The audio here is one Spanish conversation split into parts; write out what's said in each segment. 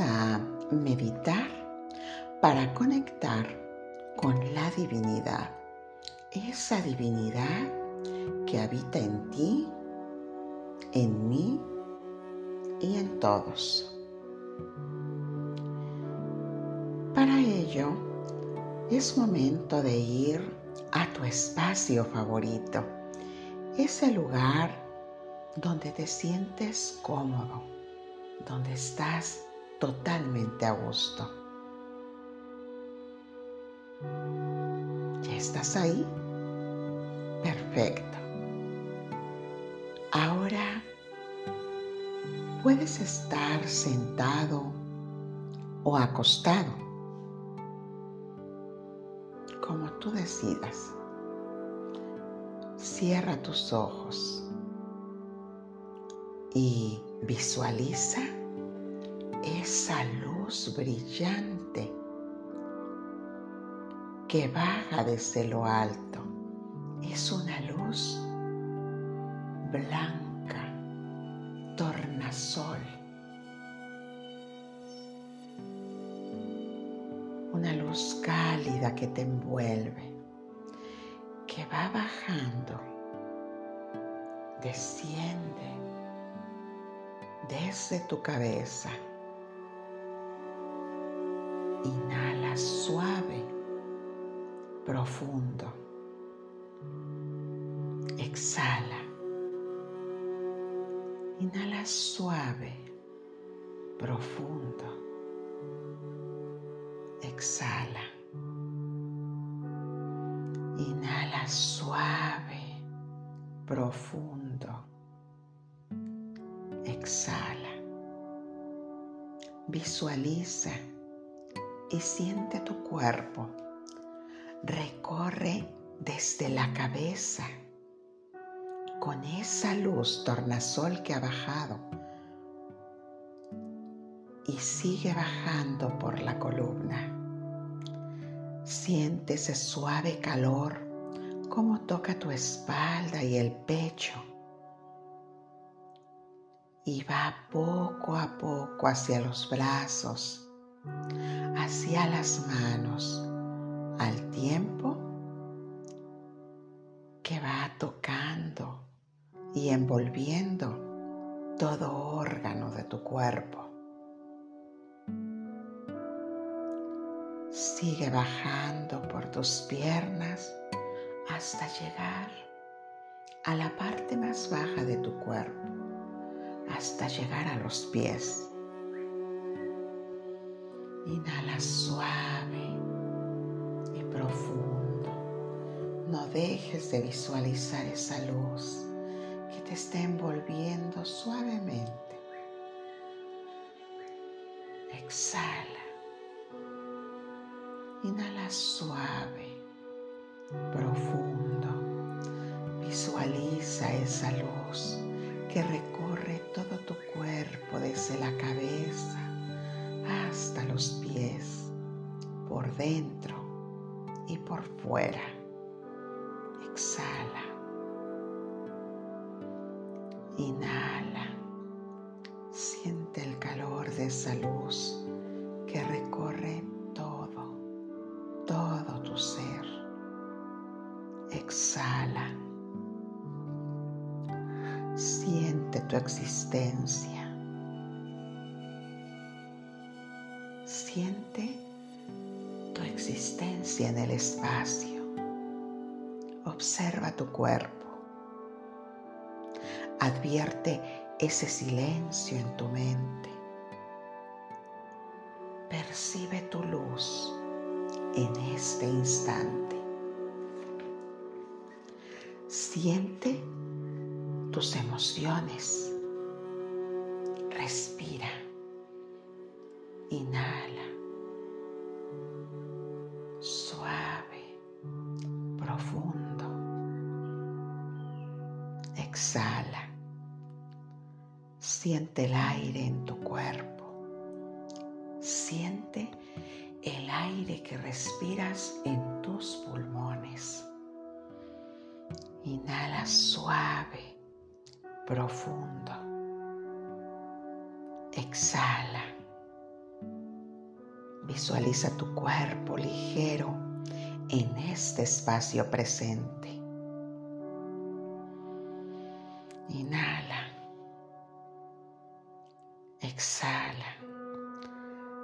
a meditar para conectar con la divinidad. Esa divinidad que habita en ti, en mí y en todos. Para ello, es momento de ir a tu espacio favorito, ese lugar donde te sientes cómodo, donde estás totalmente a gusto. ¿Ya estás ahí? Perfecto. Ahora puedes estar sentado o acostado, como tú decidas. Cierra tus ojos y visualiza esa luz brillante que baja desde lo alto. Es una luz blanca, tornasol. Una luz cálida que te envuelve, que va bajando, desciende desde tu cabeza. Inhala suave, profundo. Exhala. Inhala suave, profundo. Exhala. Inhala suave, profundo. Exhala. Visualiza y siente tu cuerpo. Recorre desde la cabeza con esa luz tornasol que ha bajado y sigue bajando por la columna. Siente ese suave calor como toca tu espalda y el pecho y va poco a poco hacia los brazos, hacia las manos, al tiempo que va tocando y envolviendo todo órgano de tu cuerpo. Sigue bajando por tus piernas hasta llegar a la parte más baja de tu cuerpo, hasta llegar a los pies. Inhala suave y profundo. No dejes de visualizar esa luz que te está envolviendo suavemente. Exhala. Inhala suave, profundo. Visualiza esa luz que recorre todo tu cuerpo desde la cabeza hasta los pies, por dentro y por fuera. Exhala. Inhala. Siente el calor de esa luz que recorre todo, todo tu ser. Exhala. Siente tu existencia. Siente tu existencia en el espacio. Observa tu cuerpo. Advierte ese silencio en tu mente. Percibe tu luz en este instante. Siente tus emociones. Respira. Inhala. Siente el aire en tu cuerpo. Siente el aire que respiras en tus pulmones. Inhala suave, profundo. Exhala. Visualiza tu cuerpo ligero en este espacio presente. Inhala. Exhala.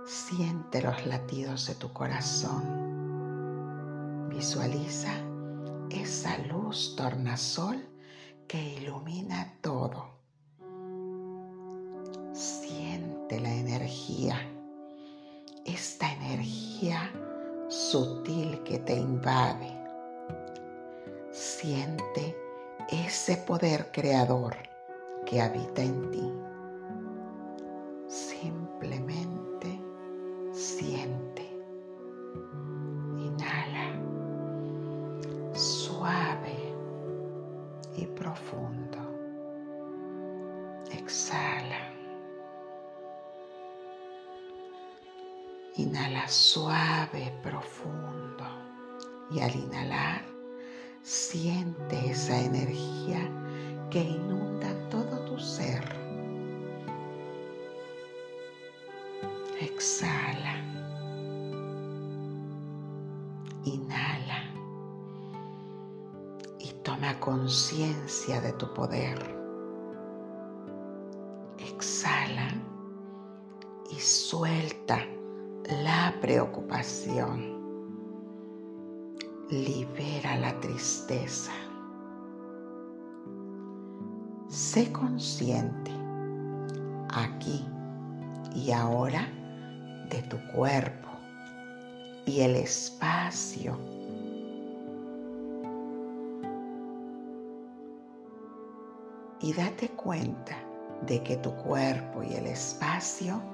Siente los latidos de tu corazón. Visualiza esa luz tornasol que ilumina todo. Siente la energía, esta energía sutil que te invade. Siente ese poder creador que habita en ti. Profundo. Y al inhalar, Siente esa energía que inunda todo tu ser. Exhala. Inhala. Y toma conciencia de tu poder. Exhala y suelta la preocupación libera la tristeza. Sé consciente aquí y ahora de tu cuerpo y el espacio. Y date cuenta de que tu cuerpo y el espacio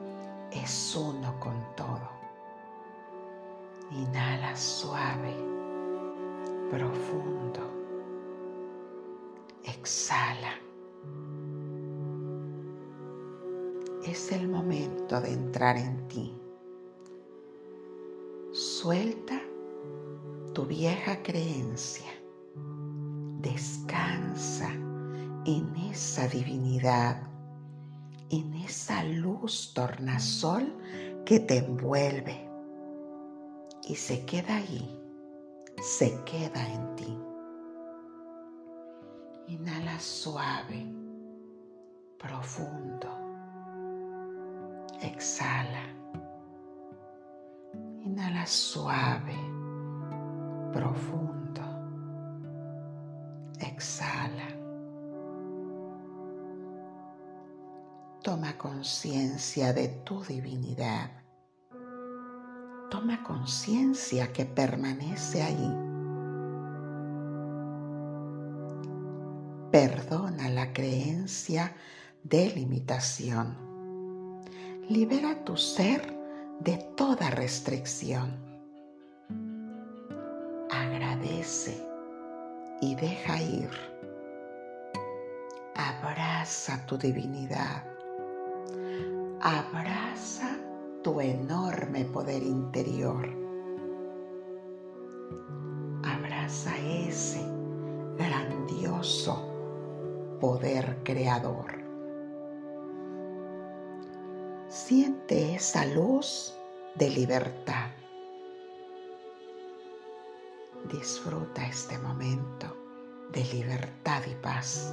es uno con todo. Inhala suave profundo. Exhala. Es el momento de entrar en ti. Suelta tu vieja creencia. Descansa en esa divinidad, en esa luz tornasol que te envuelve y se queda ahí se queda en ti. Inhala suave, profundo. Exhala. Inhala suave, profundo. Exhala. Toma conciencia de tu divinidad Toma conciencia que permanece ahí. Perdona la creencia de limitación. Libera tu ser de toda restricción. Agradece y deja ir. Abraza tu divinidad. Abraza tu enorme poder interior. Abraza ese grandioso poder creador. Siente esa luz de libertad. Disfruta este momento de libertad y paz.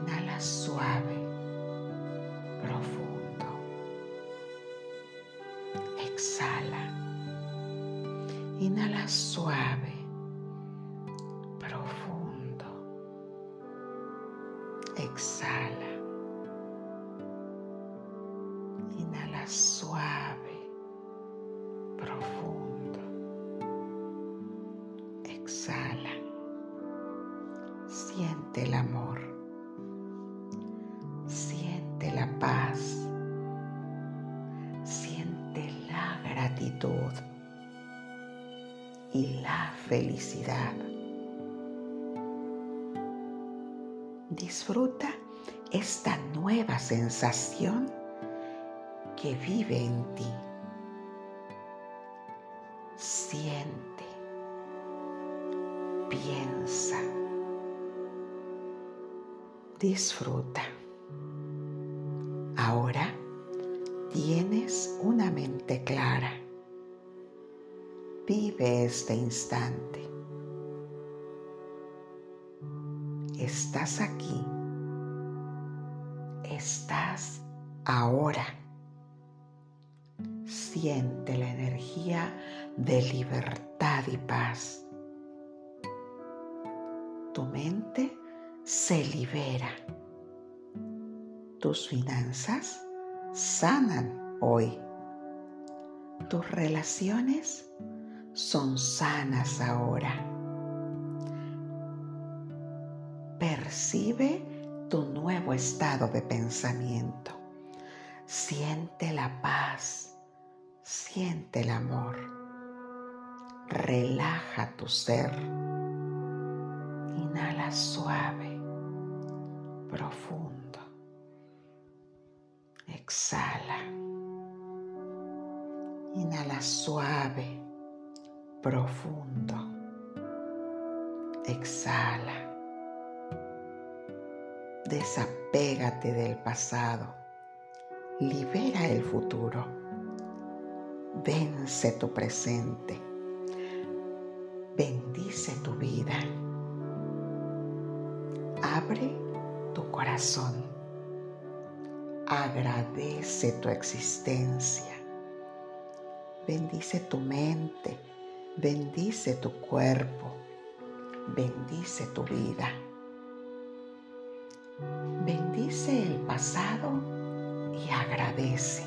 Inhala suave, profundo exhala. Inhala suave, profundo. Exhala. Inhala suave, profundo. Exhala. Siente el amor. Y la felicidad. Disfruta esta nueva sensación que vive en ti. Siente, piensa, disfruta. Ahora Tienes una mente clara. Vive este instante. Estás aquí. Estás ahora. Siente la energía de libertad y paz. Tu mente se libera. Tus finanzas sanan hoy. Tus relaciones son sanas ahora. Percibe tu nuevo estado de pensamiento. Siente la paz, siente el amor. Relaja tu ser. Inhala suave, profundo. Exhala. Inhala suave, profundo. Exhala. Desapégate del pasado. Libera el futuro. Vence tu presente. Bendice tu vida. Abre tu corazón. Agradece tu existencia. Bendice tu mente. Bendice tu cuerpo. Bendice tu vida. Bendice el pasado y agradece.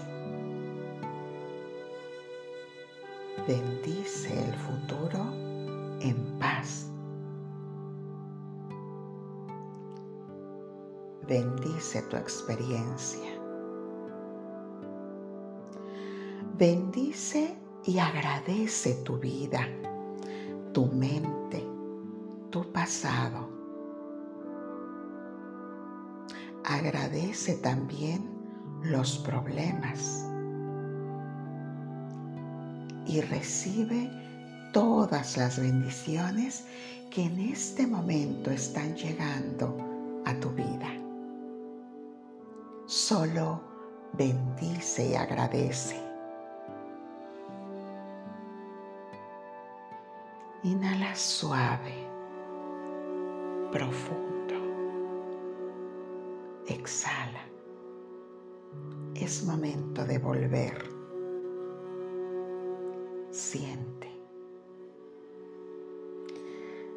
Bendice el futuro en paz. Bendice tu experiencia. Bendice y agradece tu vida, tu mente, tu pasado agradece también los problemas y recibe todas las bendiciones que en este momento están llegando a tu vida. Solo bendice y agradece. Inhala suave, profundo exhala. Es momento de volver. Siente.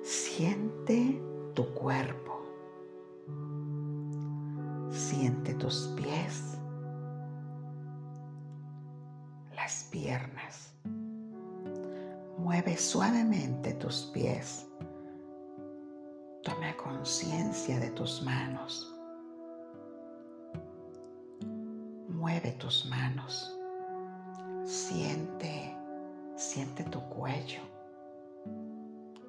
Siente tu cuerpo. Siente tus pies, las piernas. Mueve suavemente tus pies. Toma conciencia de tus manos mueve tus manos. Siente, siente tu cuello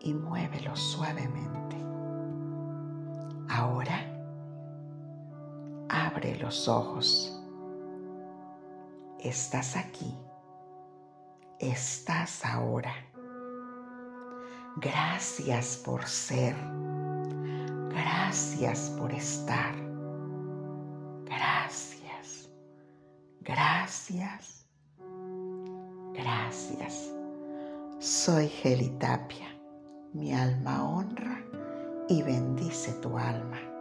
y muévelo suavemente. Ahora abre los ojos. Estás aquí. Estás ahora. Gracias por ser. Gracias por estar. Gracias. Gracias. Soy Gelitapia. Mi alma honra y bendice tu alma.